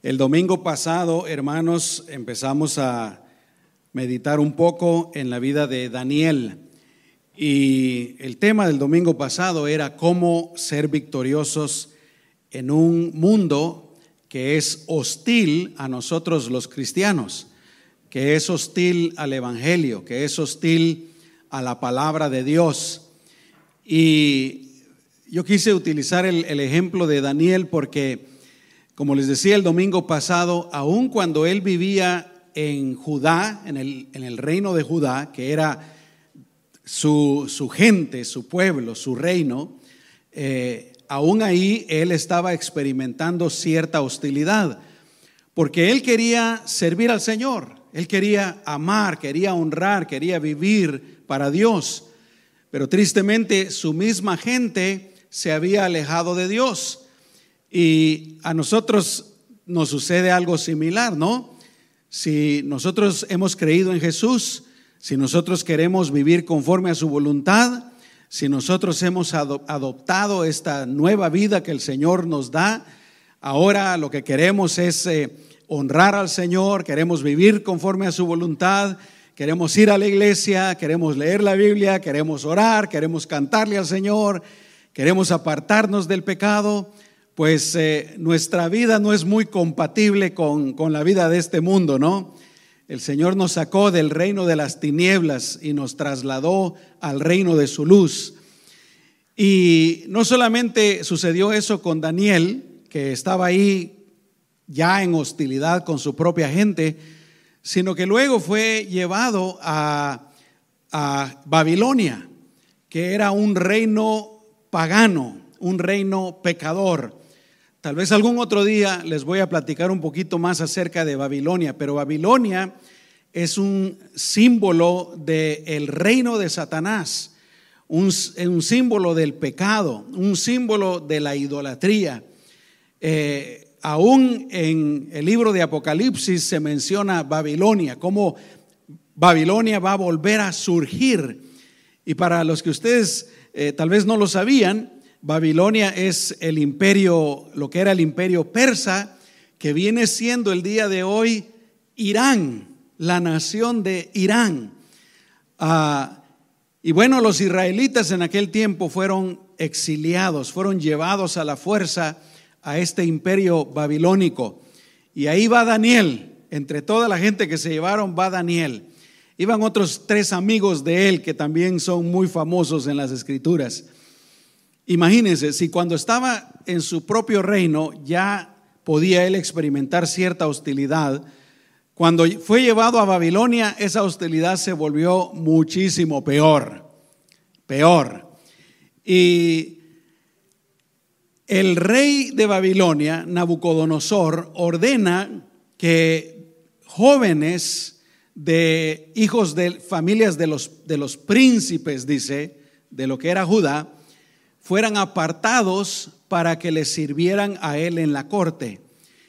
El domingo pasado, hermanos, empezamos a meditar un poco en la vida de Daniel. Y el tema del domingo pasado era cómo ser victoriosos en un mundo que es hostil a nosotros los cristianos, que es hostil al Evangelio, que es hostil a la palabra de Dios. Y yo quise utilizar el, ejemplo de Daniel porque como les decía el domingo pasado, aun cuando él vivía en Judá, en el, reino de Judá, que era su, su gente, su pueblo, su reino, eh, aún ahí él estaba experimentando cierta hostilidad, porque él quería servir al Señor, él quería amar, quería honrar, quería vivir para Dios, pero tristemente su misma gente se había alejado de Dios. Y a nosotros nos sucede algo similar, ¿no? Si nosotros hemos creído en Jesús, si nosotros queremos vivir conforme a su voluntad, si nosotros hemos adoptado esta nueva vida que el Señor nos da, ahora lo que queremos es eh, honrar al Señor, queremos vivir conforme a su voluntad, queremos ir a la iglesia, queremos leer la Biblia, queremos orar, queremos cantarle al Señor, queremos apartarnos del pecado pues eh, nuestra vida no es muy compatible con, con la vida de este mundo, ¿no? El Señor nos sacó del reino de las tinieblas y nos trasladó al reino de su luz. Y no solamente sucedió eso con Daniel, que estaba ahí ya en hostilidad con su propia gente, sino que luego fue llevado a, a Babilonia, que era un reino pagano, un reino pecador. Tal vez algún otro día les voy a platicar un poquito más acerca de Babilonia, pero Babilonia es un símbolo del reino de Satanás, un, símbolo del pecado, un símbolo de la idolatría. Eh, aún en el libro de Apocalipsis se menciona Babilonia, como Babilonia va a volver a surgir. Y para los que ustedes eh, tal vez no lo sabían, Babilonia es el imperio, lo que era el imperio persa, que viene siendo el día de hoy Irán, la nación de Irán. Ah, y bueno, los israelitas en aquel tiempo fueron exiliados, fueron llevados a la fuerza a este imperio babilónico. Y ahí va Daniel, entre toda la gente que se llevaron va Daniel. Iban otros tres amigos de él que también son muy famosos en las escrituras. Imagínense, si cuando estaba en su propio reino ya podía él experimentar cierta hostilidad, cuando fue llevado a Babilonia esa hostilidad se volvió muchísimo peor, peor. Y el rey de Babilonia, Nabucodonosor, ordena que jóvenes de hijos de familias de los, de los príncipes, dice, de lo que era Judá, fueran apartados para que le sirvieran a él en la corte.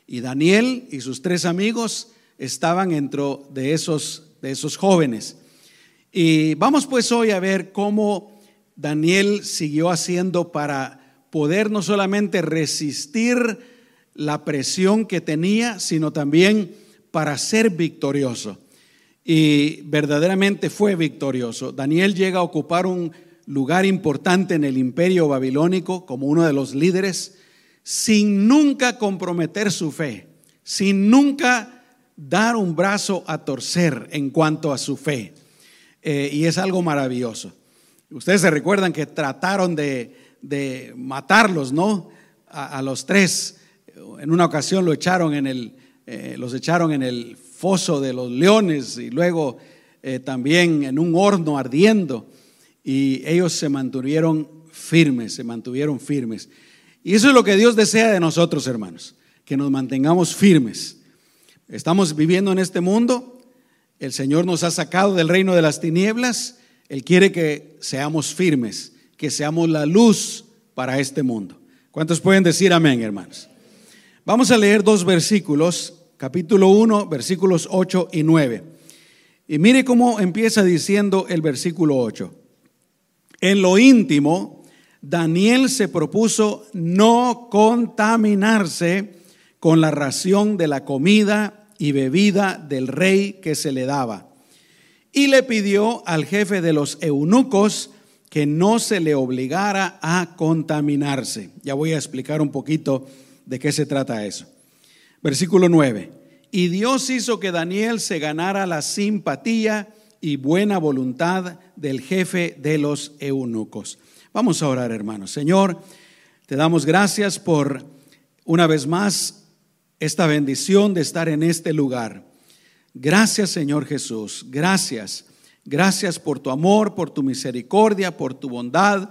Y Daniel y sus tres amigos estaban dentro de esos, de esos jóvenes. Y vamos pues hoy a ver cómo Daniel siguió haciendo para poder no solamente resistir la presión que tenía, sino también para ser victorioso. Y verdaderamente fue victorioso. Daniel llega a ocupar un lugar importante en el imperio babilónico como uno de los líderes, sin nunca comprometer su fe, sin nunca dar un brazo a torcer en cuanto a su fe. Eh, y es algo maravilloso. Ustedes se recuerdan que trataron de, matarlos, ¿no? A, los tres. En una ocasión lo echaron en el, eh, los echaron en el foso de los leones y luego eh, también en un horno ardiendo y ellos se mantuvieron firmes, se mantuvieron firmes. Y eso es lo que Dios desea de nosotros, hermanos, que nos mantengamos firmes. Estamos viviendo en este mundo, el Señor nos ha sacado del reino de las tinieblas, Él quiere que seamos firmes, que seamos la luz para este mundo. ¿Cuántos pueden decir amén, hermanos? Vamos a leer dos versículos, capítulo 1, versículos 8 y 9. Y mire cómo empieza diciendo el versículo 8. En lo íntimo, Daniel se propuso no contaminarse con la ración de la comida y bebida del rey que se le daba. Y le pidió al jefe de los eunucos que no se le obligara a contaminarse. Ya voy a explicar un poquito de qué se trata eso. Versículo 9. Y Dios hizo que Daniel se ganara la simpatía y buena voluntad del jefe de los eunucos. Vamos a orar, hermanos. Señor, te damos gracias por una vez más esta bendición de estar en este lugar. Gracias, Señor Jesús. Gracias. Gracias por tu amor, por tu misericordia, por tu bondad,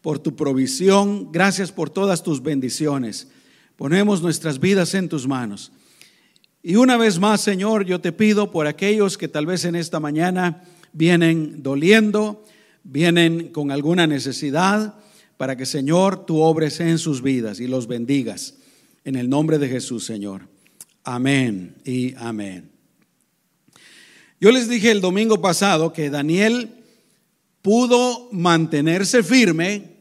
por tu provisión. Gracias por todas tus bendiciones. Ponemos nuestras vidas en tus manos. Y una vez más, Señor, yo te pido por aquellos que tal vez en esta mañana vienen doliendo, vienen con alguna necesidad, para que, Señor, tú obres en sus vidas y los bendigas. En el nombre de Jesús, Señor. Amén y amén. Yo les dije el domingo pasado que Daniel pudo mantenerse firme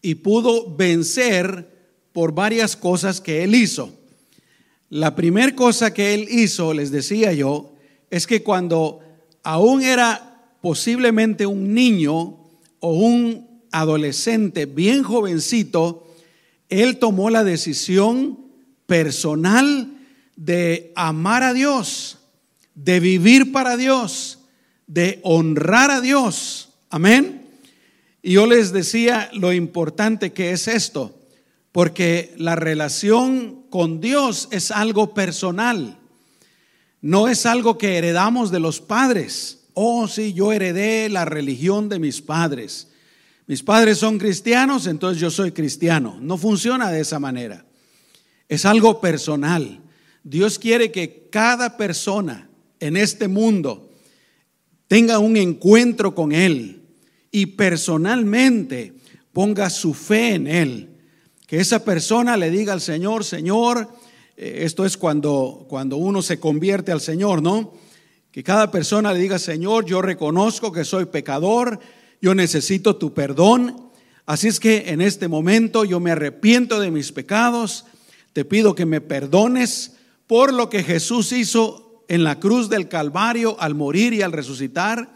y pudo vencer por varias cosas que él hizo. La primera cosa que él hizo, les decía yo, es que cuando aún era posiblemente un niño o un adolescente bien jovencito, él tomó la decisión personal de amar a Dios, de vivir para Dios, de honrar a Dios. Amén. Y yo les decía lo importante que es esto porque la relación con Dios es algo personal, no es algo que heredamos de los padres. Oh, sí, yo heredé la religión de mis padres. Mis padres son cristianos, entonces yo soy cristiano. No funciona de esa manera. Es algo personal. Dios quiere que cada persona en este mundo tenga un encuentro con Él y personalmente ponga su fe en Él que esa persona le diga al Señor, Señor, eh, esto es cuando, cuando uno se convierte al Señor, ¿no? Que cada persona le diga, Señor, yo reconozco que soy pecador, yo necesito tu perdón. Así es que en este momento yo me arrepiento de mis pecados, te pido que me perdones por lo que Jesús hizo en la cruz del Calvario al morir y al resucitar.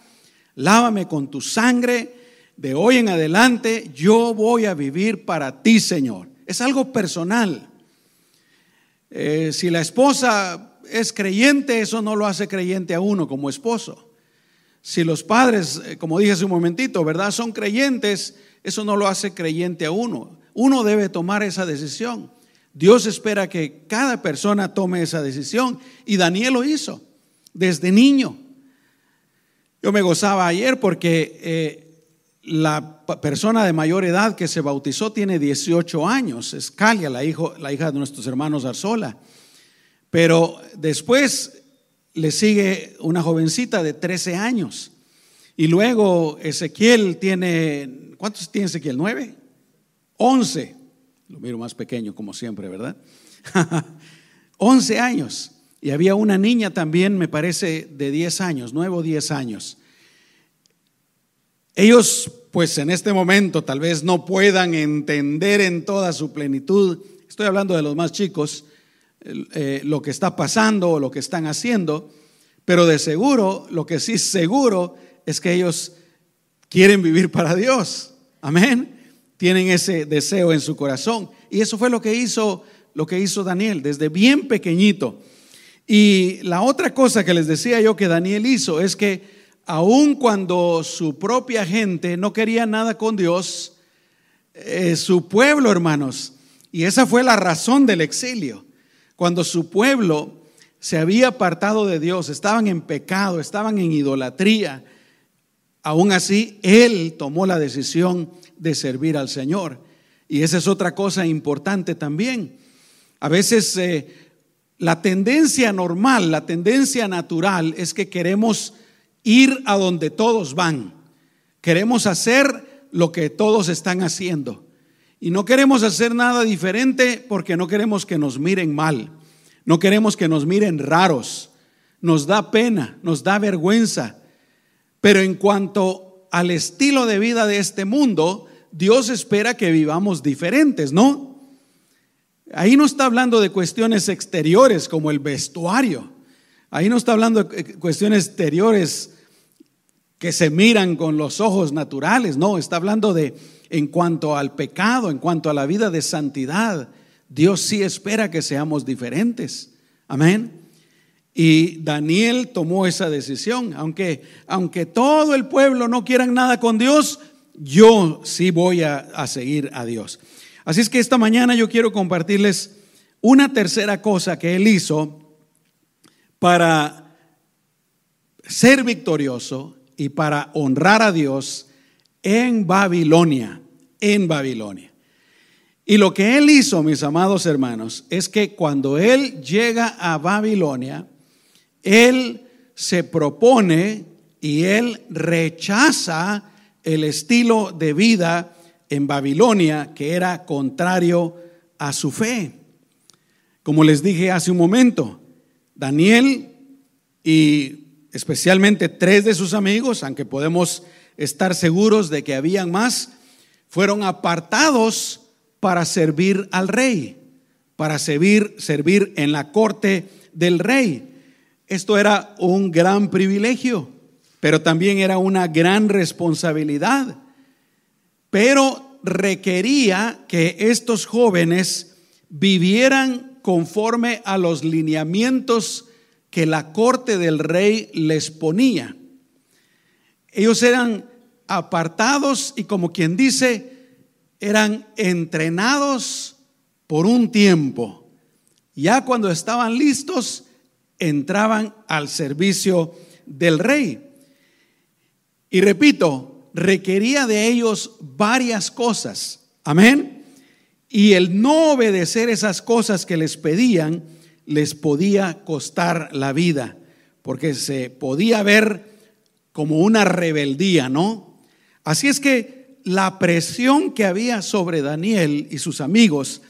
Lávame con tu sangre de hoy en adelante yo voy a vivir para ti, Señor. Es algo personal. Eh, si la esposa es creyente, eso no lo hace creyente a uno como esposo. Si los padres, eh, como dije hace un momentito, ¿verdad? Son creyentes, eso no lo hace creyente a uno. Uno debe tomar esa decisión. Dios espera que cada persona tome esa decisión y Daniel lo hizo desde niño. Yo me gozaba ayer porque eh, la persona de mayor edad que se bautizó tiene 18 años, es Calia, la, hija de nuestros hermanos Arzola. Pero después le sigue una jovencita de 13 años. Y luego Ezequiel tiene, ¿cuántos tiene Ezequiel? ¿Nueve? Once. Lo miro más pequeño como siempre, ¿verdad? Once años. Y había una niña también, me parece, de 10 años, nueve o 10 años. Ellos, pues en este momento, tal vez no puedan entender en toda su plenitud, estoy hablando de los más chicos, eh, lo que está pasando o lo que están haciendo, pero de seguro, lo que sí seguro es que ellos quieren vivir para Dios. Amén. Tienen ese deseo en su corazón. Y eso fue lo que hizo, lo que hizo Daniel desde bien pequeñito. Y la otra cosa que les decía yo que Daniel hizo es que aun cuando su propia gente no quería nada con Dios, eh, su pueblo, hermanos, y esa fue la razón del exilio, cuando su pueblo se había apartado de Dios, estaban en pecado, estaban en idolatría, aún así Él tomó la decisión de servir al Señor. Y esa es otra cosa importante también. A veces eh, la tendencia normal, la tendencia natural es que queremos ir a donde todos van. Queremos hacer lo que todos están haciendo. Y no queremos hacer nada diferente porque no queremos que nos miren mal. No queremos que nos miren raros. Nos da pena, nos da vergüenza. Pero en cuanto al estilo de vida de este mundo, Dios espera que vivamos diferentes, ¿no? Ahí no está hablando de cuestiones exteriores como el vestuario. Ahí no está hablando de cuestiones exteriores que se miran con los ojos naturales. No, está hablando de en cuanto al pecado, en cuanto a la vida de santidad. Dios sí espera que seamos diferentes. Amén. Y Daniel tomó esa decisión. Aunque, aunque todo el pueblo no quieran nada con Dios, yo sí voy a, a seguir a Dios. Así es que esta mañana yo quiero compartirles una tercera cosa que él hizo para ser victorioso y para honrar a Dios en Babilonia, en Babilonia. Y lo que él hizo, mis amados hermanos, es que cuando él llega a Babilonia, él se propone y él rechaza el estilo de vida en Babilonia que era contrario a su fe. Como les dije hace un momento, Daniel y especialmente tres de sus amigos, aunque podemos estar seguros de que habían más, fueron apartados para servir al rey, para servir, servir en la corte del rey. Esto era un gran privilegio, pero también era una gran responsabilidad pero requería que estos jóvenes vivieran conforme a los lineamientos que la corte del rey les ponía. Ellos eran apartados y como quien dice, eran entrenados por un tiempo. Ya cuando estaban listos, entraban al servicio del rey. Y repito, requería de ellos varias cosas. Amén. Y el no obedecer esas cosas que les pedían les podía costar la vida, porque se podía ver como una rebeldía, ¿no? Así es que la presión que había sobre Daniel y sus amigos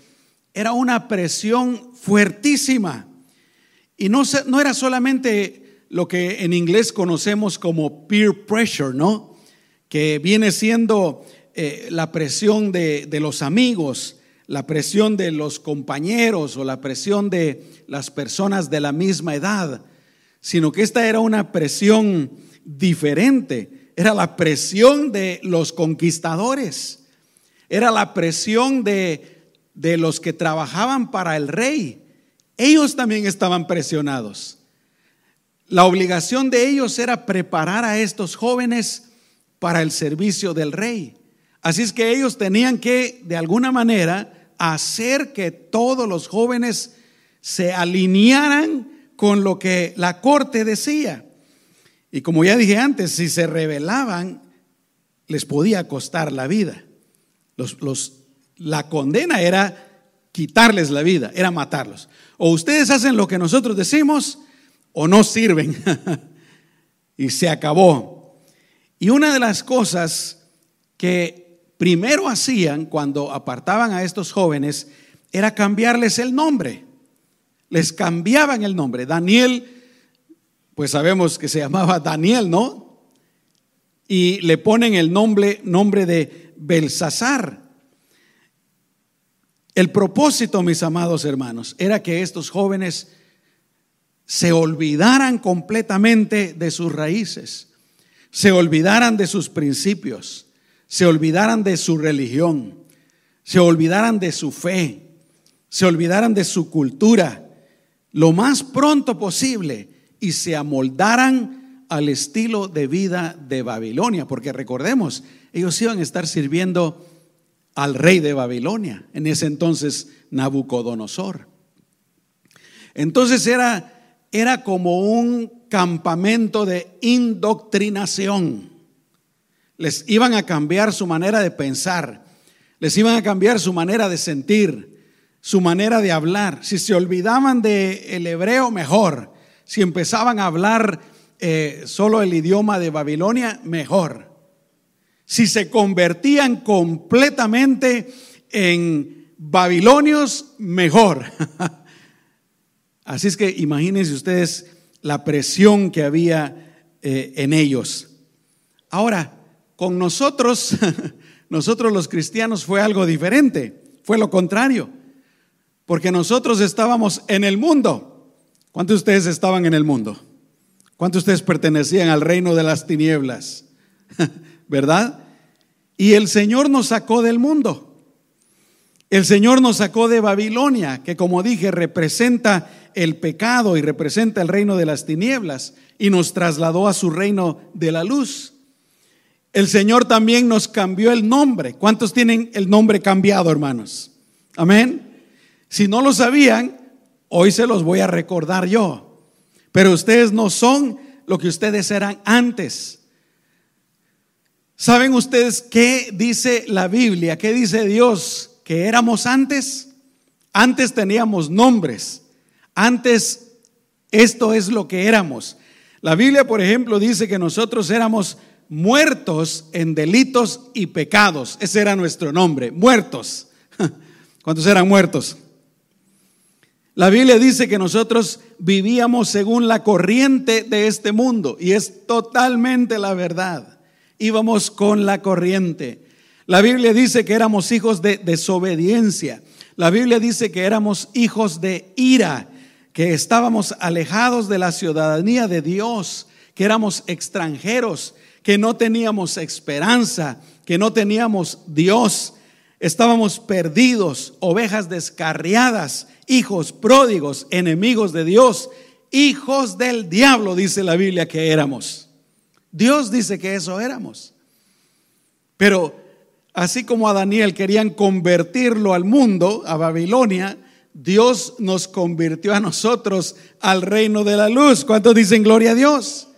era una presión fuertísima. Y no, no era solamente lo que en inglés conocemos como peer pressure, ¿no? que viene siendo eh, la presión de, de los amigos, la presión de los compañeros o la presión de las personas de la misma edad, sino que esta era una presión diferente, era la presión de los conquistadores, era la presión de, de los que trabajaban para el rey. Ellos también estaban presionados. La obligación de ellos era preparar a estos jóvenes para el servicio del rey. Así es que ellos tenían que, de alguna manera, hacer que todos los jóvenes se alinearan con lo que la corte decía. Y como ya dije antes, si se rebelaban, les podía costar la vida. Los, los, la condena era quitarles la vida, era matarlos. O ustedes hacen lo que nosotros decimos o no sirven. y se acabó. Y una de las cosas que primero hacían cuando apartaban a estos jóvenes era cambiarles el nombre. Les cambiaban el nombre. Daniel, pues sabemos que se llamaba Daniel, ¿no? Y le ponen el nombre, nombre de Belsasar. El propósito, mis amados hermanos, era que estos jóvenes se olvidaran completamente de sus raíces se olvidaran de sus principios, se olvidaran de su religión, se olvidaran de su fe, se olvidaran de su cultura, lo más pronto posible y se amoldaran al estilo de vida de Babilonia, porque recordemos, ellos iban a estar sirviendo al rey de Babilonia, en ese entonces Nabucodonosor. Entonces era, era como un campamento de indoctrinación. Les iban a cambiar su manera de pensar, les iban a cambiar su manera de sentir, su manera de hablar. Si se olvidaban del el hebreo, mejor. Si empezaban a hablar eh, solo el idioma de Babilonia, mejor. Si se convertían completamente en babilonios, mejor. Así es que imagínense ustedes la presión que había eh, en ellos. Ahora, con nosotros, nosotros los cristianos fue algo diferente, fue lo contrario. Porque nosotros estábamos en el mundo. ¿Cuántos de ustedes estaban en el mundo? ¿Cuántos de ustedes pertenecían al reino de las tinieblas? ¿Verdad? Y el Señor nos sacó del mundo. El Señor nos sacó de Babilonia, que como dije representa el pecado y representa el reino de las tinieblas, y nos trasladó a su reino de la luz. El Señor también nos cambió el nombre. ¿Cuántos tienen el nombre cambiado, hermanos? Amén. Si no lo sabían, hoy se los voy a recordar yo. Pero ustedes no son lo que ustedes eran antes. ¿Saben ustedes qué dice la Biblia? ¿Qué dice Dios que éramos antes? Antes teníamos nombres. Antes esto es lo que éramos. La Biblia, por ejemplo, dice que nosotros éramos muertos en delitos y pecados. Ese era nuestro nombre, muertos. ¿Cuántos eran muertos? La Biblia dice que nosotros vivíamos según la corriente de este mundo y es totalmente la verdad. Íbamos con la corriente. La Biblia dice que éramos hijos de desobediencia. La Biblia dice que éramos hijos de ira, que estábamos alejados de la ciudadanía de Dios, que éramos extranjeros, que no teníamos esperanza, que no teníamos Dios. Estábamos perdidos, ovejas descarriadas, hijos pródigos, enemigos de Dios, hijos del diablo, dice la Biblia que éramos. Dios dice que eso éramos. Pero así como a Daniel querían convertirlo al mundo, a Babilonia, Dios nos convirtió a nosotros al reino de la luz. ¿Cuántos dicen gloria a Dios?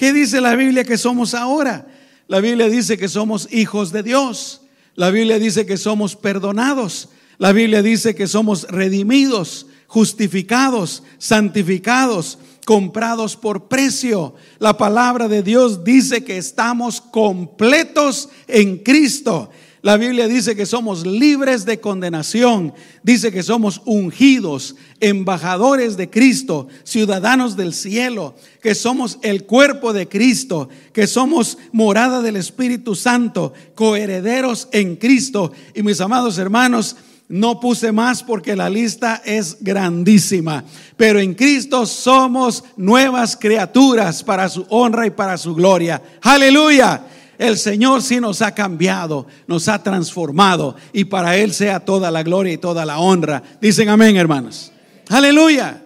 ¿Qué dice la Biblia que somos ahora? La Biblia dice que somos hijos de Dios. La Biblia dice que somos perdonados. La Biblia dice que somos redimidos, justificados, santificados, comprados por precio. La palabra de Dios dice que estamos completos en Cristo. La Biblia dice que somos libres de condenación, dice que somos ungidos, embajadores de Cristo, ciudadanos del cielo, que somos el cuerpo de Cristo, que somos morada del Espíritu Santo, coherederos en Cristo. Y mis amados hermanos, no puse más porque la lista es grandísima. Pero en Cristo somos nuevas criaturas para su honra y para su gloria. Aleluya. El Señor sí nos ha cambiado, nos ha transformado y para Él sea toda la gloria y toda la honra. Dicen amén, hermanos. Aleluya.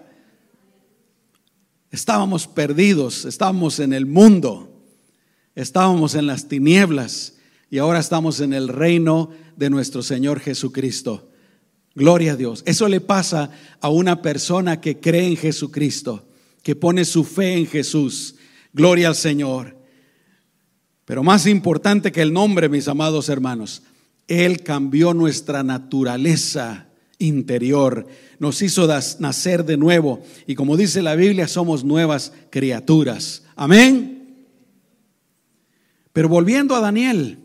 Estábamos perdidos, estábamos en el mundo, estábamos en las tinieblas y ahora estamos en el reino de nuestro Señor Jesucristo. Gloria a Dios. Eso le pasa a una persona que cree en Jesucristo, que pone su fe en Jesús. Gloria al Señor. Pero más importante que el nombre, mis amados hermanos, Él cambió nuestra naturaleza interior, nos hizo nacer de nuevo y como dice la Biblia, somos nuevas criaturas. Amén. Pero volviendo a Daniel,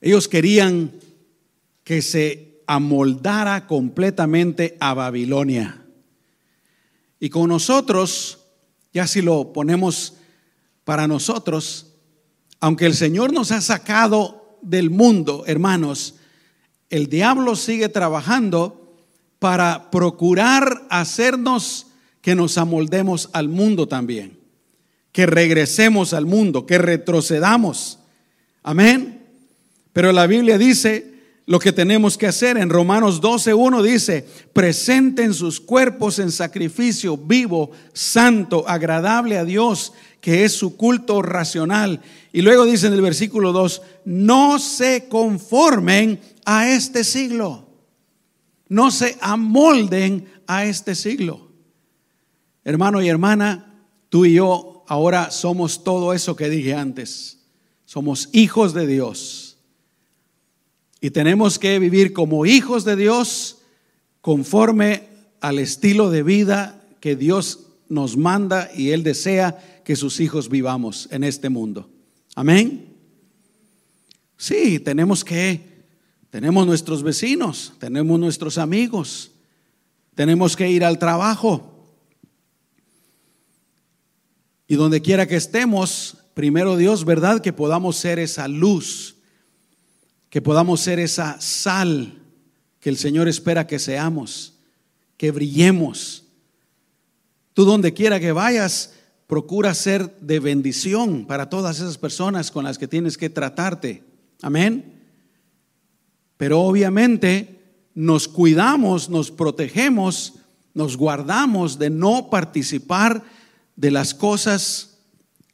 ellos querían que se amoldara completamente a Babilonia. Y con nosotros, ya si lo ponemos para nosotros, aunque el Señor nos ha sacado del mundo, hermanos, el diablo sigue trabajando para procurar hacernos que nos amoldemos al mundo también, que regresemos al mundo, que retrocedamos. Amén. Pero la Biblia dice lo que tenemos que hacer. En Romanos 12.1 dice, presenten sus cuerpos en sacrificio vivo, santo, agradable a Dios, que es su culto racional. Y luego dice en el versículo 2, no se conformen a este siglo, no se amolden a este siglo. Hermano y hermana, tú y yo ahora somos todo eso que dije antes. Somos hijos de Dios y tenemos que vivir como hijos de Dios conforme al estilo de vida que Dios nos manda y Él desea que sus hijos vivamos en este mundo. Amén. Sí, tenemos que, tenemos nuestros vecinos, tenemos nuestros amigos, tenemos que ir al trabajo. Y donde quiera que estemos, primero Dios, ¿verdad? Que podamos ser esa luz que podamos ser esa sal que el Señor espera que seamos, que brillemos. Tú donde quiera que vayas, procura ser de bendición para todas esas personas con las que tienes que tratarte. Amén. Pero obviamente nos cuidamos, nos protegemos, nos guardamos de no participar de las cosas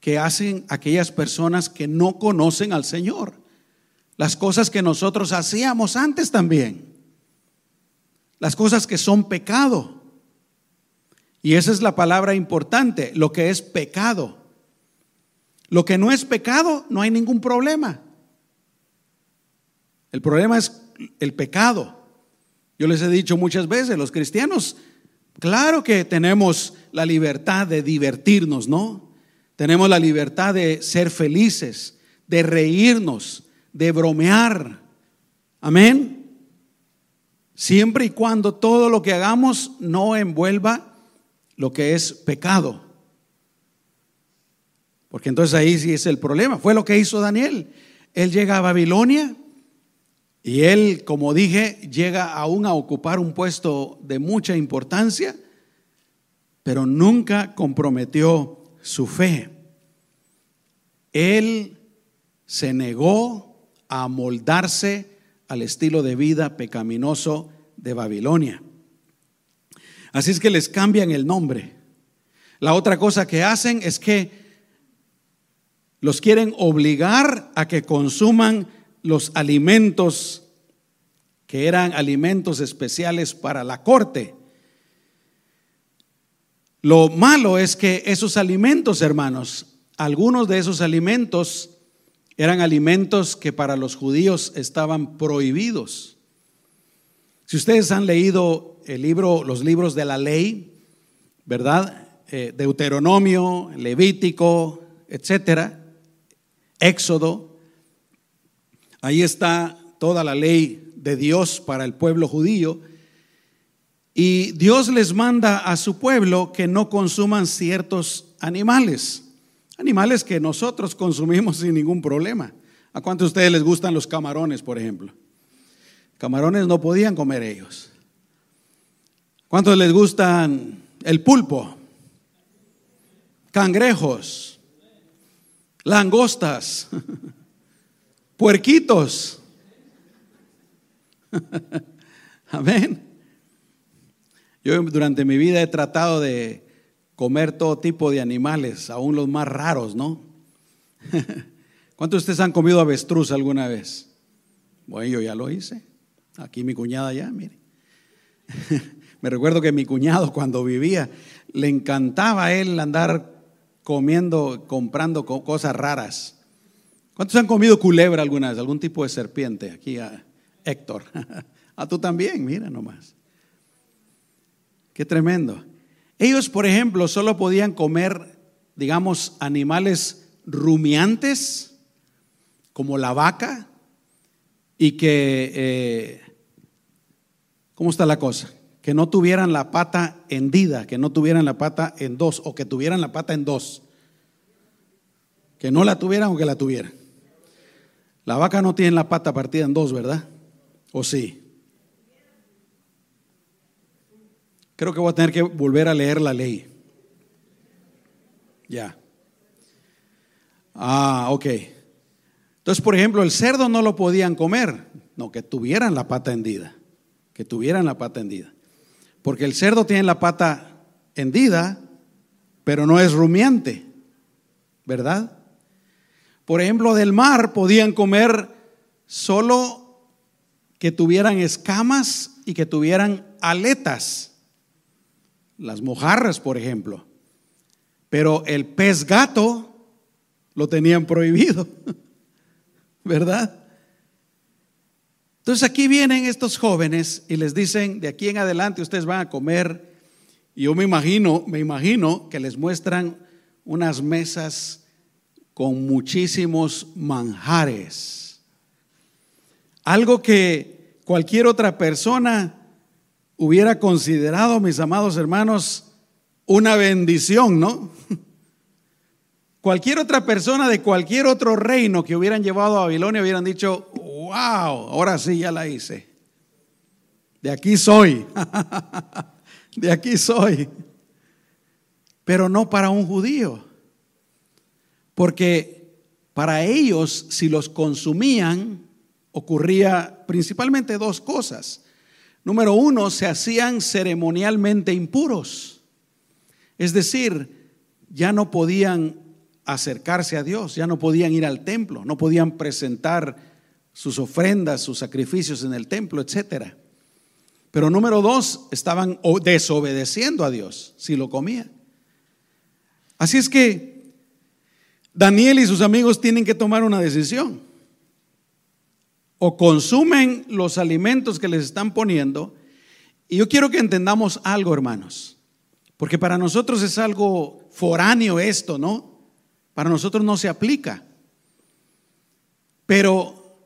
que hacen aquellas personas que no conocen al Señor. Las cosas que nosotros hacíamos antes también. Las cosas que son pecado. Y esa es la palabra importante, lo que es pecado. Lo que no es pecado, no hay ningún problema. El problema es el pecado. Yo les he dicho muchas veces, los cristianos, claro que tenemos la libertad de divertirnos, ¿no? Tenemos la libertad de ser felices, de reírnos, de bromear. Amén. Siempre y cuando todo lo que hagamos no envuelva lo que es pecado. Porque entonces ahí sí es el problema. Fue lo que hizo Daniel. Él llega a Babilonia y él, como dije, llega aún a ocupar un puesto de mucha importancia, pero nunca comprometió su fe. Él se negó a amoldarse al estilo de vida pecaminoso de Babilonia. Así es que les cambian el nombre. La otra cosa que hacen es que los quieren obligar a que consuman los alimentos que eran alimentos especiales para la corte. Lo malo es que esos alimentos, hermanos, algunos de esos alimentos eran alimentos que para los judíos estaban prohibidos. Si ustedes han leído el libro, los libros de la ley, ¿verdad? Eh, Deuteronomio, Levítico, etcétera, Éxodo, ahí está toda la ley de Dios para el pueblo judío. Y Dios les manda a su pueblo que no consuman ciertos animales, animales que nosotros consumimos sin ningún problema. ¿A cuántos de ustedes les gustan los camarones, por ejemplo? Camarones no podían comer ellos. ¿Cuántos les gustan el pulpo? Cangrejos, langostas, puerquitos. Amén. Yo durante mi vida he tratado de comer todo tipo de animales, aún los más raros, ¿no? ¿Cuántos de ustedes han comido avestruz alguna vez? Bueno, yo ya lo hice. Aquí mi cuñada ya, mire. Me recuerdo que mi cuñado cuando vivía le encantaba a él andar comiendo, comprando cosas raras. ¿Cuántos han comido culebra alguna vez? ¿Algún tipo de serpiente? Aquí a Héctor. A tú también, mira nomás. Qué tremendo. Ellos, por ejemplo, solo podían comer, digamos, animales rumiantes, como la vaca, y que, eh, ¿cómo está la cosa? Que no tuvieran la pata hendida, que no tuvieran la pata en dos, o que tuvieran la pata en dos. Que no la tuvieran o que la tuvieran. La vaca no tiene la pata partida en dos, ¿verdad? ¿O sí? Creo que voy a tener que volver a leer la ley. Ya. Ah, ok. Entonces, por ejemplo, el cerdo no lo podían comer, no, que tuvieran la pata hendida, que tuvieran la pata hendida. Porque el cerdo tiene la pata hendida, pero no es rumiante, ¿verdad? Por ejemplo, del mar podían comer solo que tuvieran escamas y que tuvieran aletas las mojarras, por ejemplo. Pero el pez gato lo tenían prohibido, ¿verdad? Entonces aquí vienen estos jóvenes y les dicen, de aquí en adelante ustedes van a comer, y yo me imagino, me imagino que les muestran unas mesas con muchísimos manjares. Algo que cualquier otra persona hubiera considerado, mis amados hermanos, una bendición, ¿no? Cualquier otra persona de cualquier otro reino que hubieran llevado a Babilonia hubieran dicho, wow, ahora sí ya la hice. de aquí soy, de aquí soy, pero no para un judío, porque para ellos si los consumían ocurría principalmente dos cosas. Número uno, se hacían ceremonialmente impuros, es decir, ya no podían acercarse a Dios, ya no podían ir al templo, no podían presentar sus ofrendas, sus sacrificios en el templo, etcétera. Pero número dos, estaban desobedeciendo a Dios si lo comían. Así es que Daniel y sus amigos tienen que tomar una decisión. O consumen los alimentos que les están poniendo. Y yo quiero que entendamos algo, hermanos. Porque para nosotros es algo foráneo esto, ¿no? Para nosotros no se aplica. Pero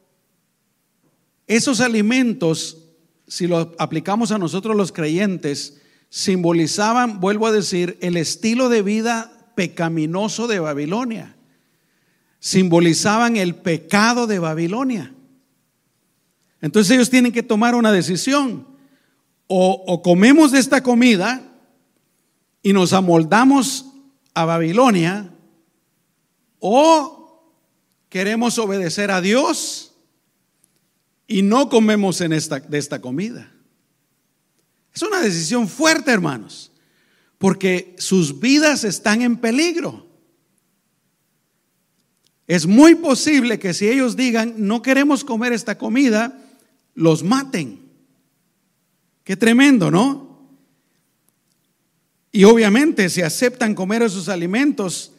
esos alimentos, si los aplicamos a nosotros los creyentes, simbolizaban, vuelvo a decir, el estilo de vida pecaminoso de Babilonia. Simbolizaban el pecado de Babilonia. Entonces ellos tienen que tomar una decisión. O, comemos de esta comida y nos amoldamos a Babilonia, o queremos obedecer a Dios y no comemos en esta, de esta comida. Es una decisión fuerte, hermanos, porque sus vidas están en peligro. Es muy posible que si ellos digan, no queremos comer esta comida, los maten. Qué tremendo, ¿no? Y obviamente si aceptan comer esos alimentos,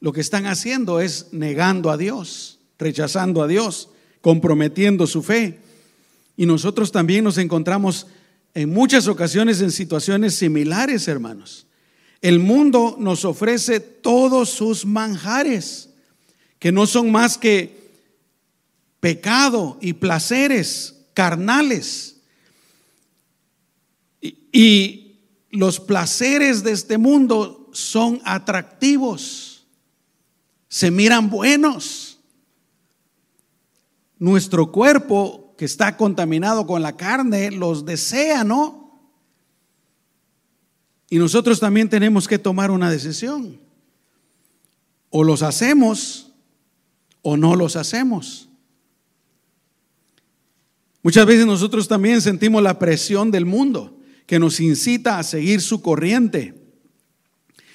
lo que están haciendo es negando a Dios, rechazando a Dios comprometiendo su fe. Y nosotros también nos encontramos en muchas ocasiones en situaciones similares, hermanos. El mundo nos ofrece todos sus manjares, que no son más que pecado y placeres carnales. Y, los placeres de este mundo son atractivos, se miran buenos nuestro cuerpo que está contaminado con la carne los desea, ¿no? Y nosotros también tenemos que tomar una decisión. O los hacemos o no los hacemos. Muchas veces nosotros también sentimos la presión del mundo que nos incita a seguir su corriente.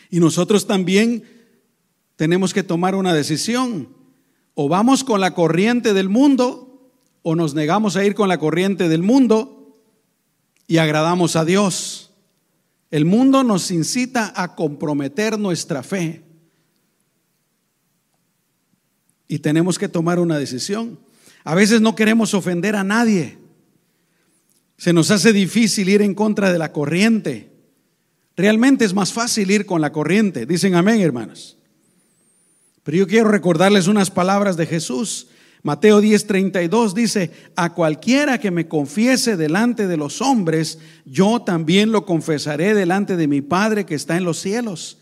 Y nosotros también tenemos que tomar una decisión o vamos con la corriente del mundo o nos negamos a ir con la corriente del mundo y agradamos a Dios. El mundo nos incita a comprometer nuestra fe y tenemos que tomar una decisión. A veces no queremos ofender a nadie. Se nos hace difícil ir en contra de la corriente. Realmente es más fácil ir con la corriente. Dicen amén, hermanos. Pero yo quiero recordarles unas palabras de Jesús. Mateo 10:32 dice, a cualquiera que me confiese delante de los hombres, yo también lo confesaré delante de mi Padre que está en los cielos.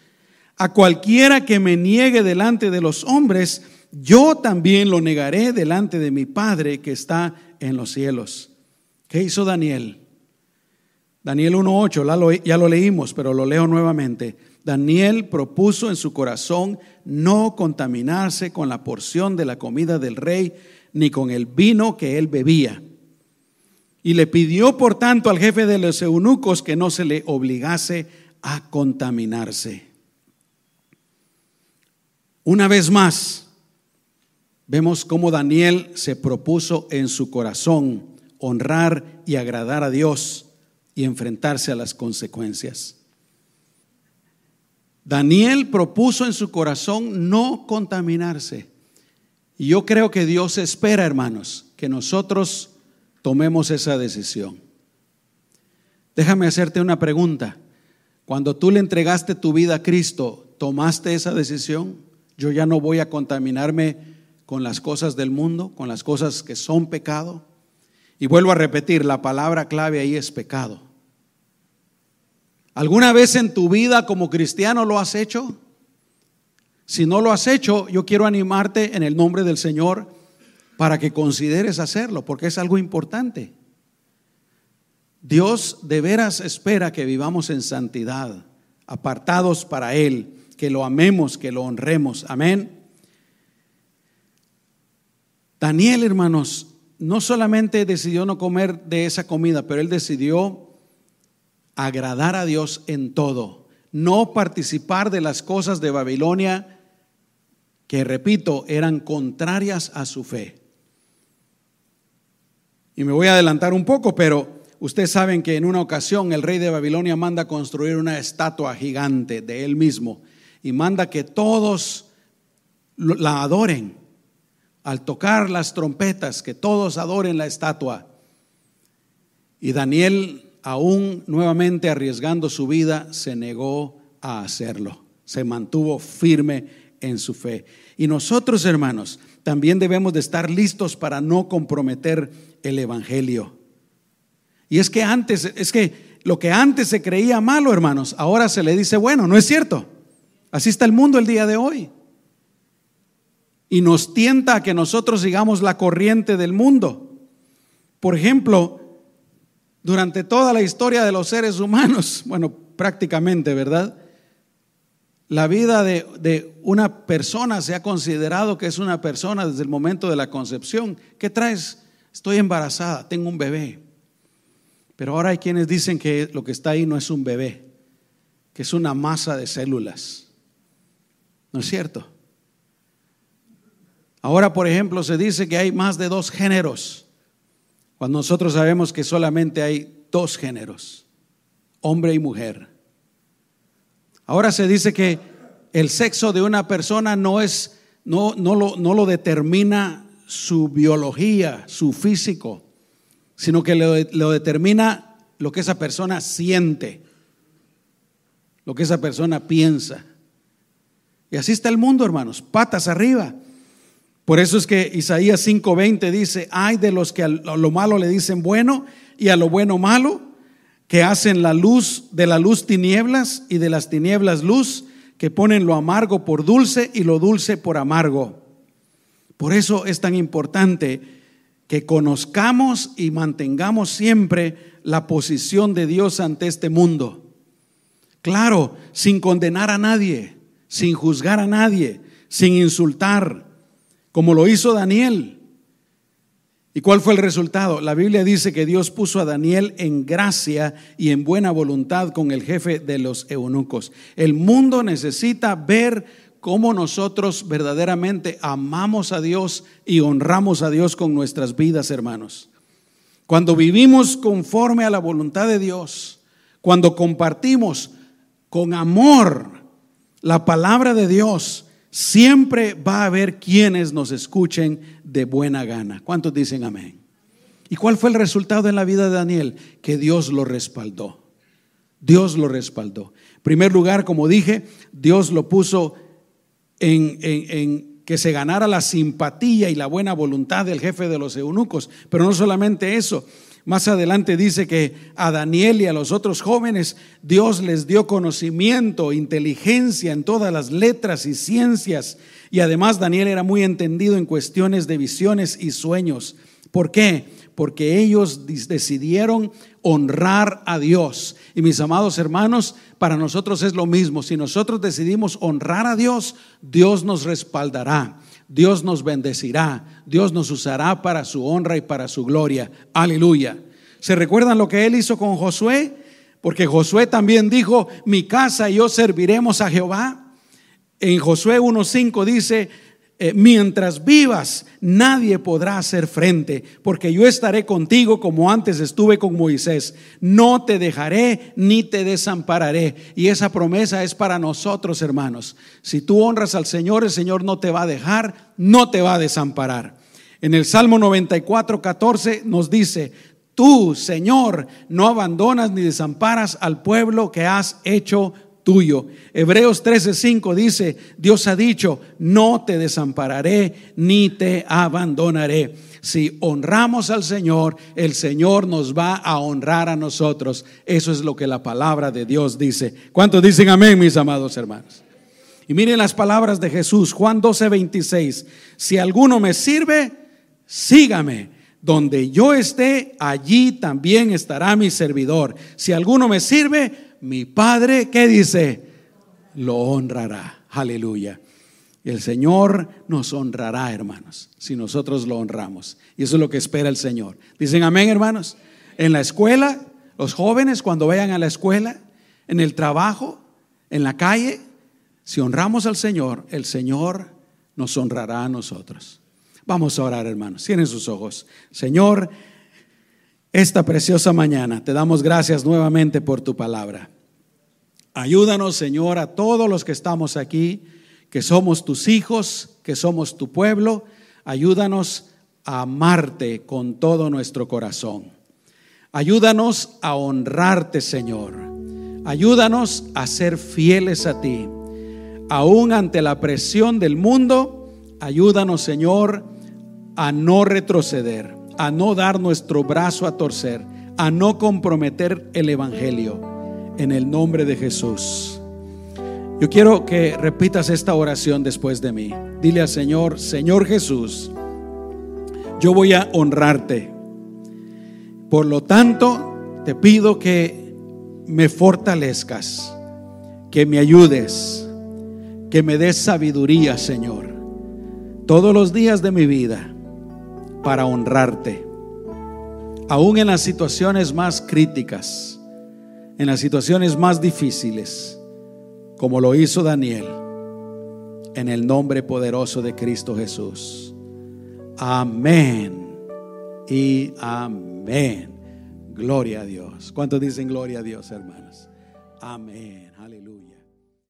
A cualquiera que me niegue delante de los hombres, yo también lo negaré delante de mi Padre que está en los cielos. ¿Qué hizo Daniel? Daniel 1.8, ya lo leímos, pero lo leo nuevamente. Daniel propuso en su corazón no contaminarse con la porción de la comida del rey ni con el vino que él bebía. Y le pidió, por tanto, al jefe de los eunucos que no se le obligase a contaminarse. Una vez más, vemos cómo Daniel se propuso en su corazón honrar y agradar a Dios y enfrentarse a las consecuencias. Daniel propuso en su corazón no contaminarse. Y yo creo que Dios espera, hermanos, que nosotros tomemos esa decisión. Déjame hacerte una pregunta. Cuando tú le entregaste tu vida a Cristo, ¿tomaste esa decisión? Yo ya no voy a contaminarme con las cosas del mundo, con las cosas que son pecado. Y vuelvo a repetir, la palabra clave ahí es pecado. ¿Alguna vez en tu vida como cristiano lo has hecho? Si no lo has hecho, yo quiero animarte en el nombre del Señor para que consideres hacerlo, porque es algo importante. Dios de veras espera que vivamos en santidad, apartados para Él, que lo amemos, que lo honremos. Amén. Daniel, hermanos, no solamente decidió no comer de esa comida, pero él decidió agradar a Dios en todo, no participar de las cosas de Babilonia que, repito, eran contrarias a su fe. Y me voy a adelantar un poco, pero ustedes saben que en una ocasión el rey de Babilonia manda construir una estatua gigante de él mismo y manda que todos la adoren al tocar las trompetas, que todos adoren la estatua. Y Daniel, aún nuevamente arriesgando su vida, se negó a hacerlo. Se mantuvo firme en su fe. Y nosotros, hermanos, también debemos de estar listos para no comprometer el Evangelio. Y es que antes, es que lo que antes se creía malo, hermanos, ahora se le dice bueno, ¿no es cierto? Así está el mundo el día de hoy y nos tienta a que nosotros sigamos la corriente del mundo. Por ejemplo, durante toda la historia de los seres humanos, bueno, prácticamente, ¿verdad? La vida de, de, una persona se ha considerado que es una persona desde el momento de la concepción. ¿Qué traes? Estoy embarazada, tengo un bebé. Pero ahora hay quienes dicen que lo que está ahí no es un bebé, que es una masa de células. ¿No es cierto? Ahora, por ejemplo, se dice que hay más de dos géneros, cuando nosotros sabemos que solamente hay dos géneros, hombre y mujer. Ahora se dice que el sexo de una persona no es, no, no, lo, no lo determina su biología, su físico, sino que lo, lo determina lo que esa persona siente, lo que esa persona piensa. Y así está el mundo, hermanos, patas arriba. Por eso es que Isaías 5:20 dice, hay de los que a lo malo le dicen bueno y a lo bueno malo, que hacen la luz de la luz tinieblas y de las tinieblas luz, que ponen lo amargo por dulce y lo dulce por amargo. Por eso es tan importante que conozcamos y mantengamos siempre la posición de Dios ante este mundo. Claro, sin condenar a nadie, sin juzgar a nadie, sin insultar como lo hizo Daniel. ¿Y cuál fue el resultado? La Biblia dice que Dios puso a Daniel en gracia y en buena voluntad con el jefe de los eunucos. El mundo necesita ver cómo nosotros verdaderamente amamos a Dios y honramos a Dios con nuestras vidas, hermanos. Cuando vivimos conforme a la voluntad de Dios, cuando compartimos con amor la palabra de Dios, siempre va a haber quienes nos escuchen de buena gana. ¿Cuántos dicen amén? ¿Y cuál fue el resultado en la vida de Daniel? Que Dios lo respaldó. Dios lo respaldó. En primer lugar, como dije, Dios lo puso en, en que se ganara la simpatía y la buena voluntad del jefe de los eunucos. Pero no solamente eso, más adelante dice que a Daniel y a los otros jóvenes Dios les dio conocimiento, inteligencia en todas las letras y ciencias. Y además Daniel era muy entendido en cuestiones de visiones y sueños. ¿Por qué? Porque ellos decidieron honrar a Dios. Y mis amados hermanos, para nosotros es lo mismo. Si nosotros decidimos honrar a Dios, Dios nos respaldará. Dios nos bendecirá, Dios nos usará para su honra y para su gloria. Aleluya. ¿Se recuerdan lo que él hizo con Josué? Porque Josué también dijo, mi casa y yo serviremos a Jehová. En Josué 1.5 dice, eh, mientras vivas, nadie podrá hacer frente, porque yo estaré contigo como antes estuve con Moisés. No te dejaré ni te desampararé. Y esa promesa es para nosotros, hermanos. Si tú honras al Señor, el Señor no te va a dejar, no te va a desamparar. En el Salmo 94, 14 nos dice, tú, Señor, no abandonas ni desamparas al pueblo que has hecho tuyo. Hebreos 13:5 dice, Dios ha dicho, no te desampararé ni te abandonaré. Si honramos al Señor, el Señor nos va a honrar a nosotros. Eso es lo que la palabra de Dios dice. ¿Cuántos dicen amén, mis amados hermanos? Y miren las palabras de Jesús, Juan 12:26. Si alguno me sirve, sígame. Donde yo esté, allí también estará mi servidor. Si alguno me sirve, mi Padre, ¿qué dice? Lo honrará. Aleluya. El Señor nos honrará, hermanos, si nosotros lo honramos. Y eso es lo que espera el Señor. Dicen amén, hermanos. En la escuela, los jóvenes cuando vayan a la escuela, en el trabajo, en la calle, si honramos al Señor, el Señor nos honrará a nosotros. Vamos a orar, hermanos. Cierren sus ojos. Señor, esta preciosa mañana te damos gracias nuevamente por tu palabra. Ayúdanos, Señor, a todos los que estamos aquí, que somos tus hijos, que somos tu pueblo. Ayúdanos a amarte con todo nuestro corazón. Ayúdanos a honrarte, Señor. Ayúdanos a ser fieles a ti. Aún ante la presión del mundo, ayúdanos, Señor, a no retroceder, a no dar nuestro brazo a torcer, a no comprometer el Evangelio. En el nombre de Jesús. Yo quiero que repitas esta oración después de mí. Dile al Señor, Señor Jesús, yo voy a honrarte. Por lo tanto, te pido que me fortalezcas, que me ayudes, que me des sabiduría, Señor, todos los días de mi vida para honrarte, aún en las situaciones más críticas, en las situaciones más difíciles, como lo hizo Daniel, en el nombre poderoso de Cristo Jesús. Amén y amén. Gloria a Dios. ¿Cuántos dicen gloria a Dios, hermanos? Amén.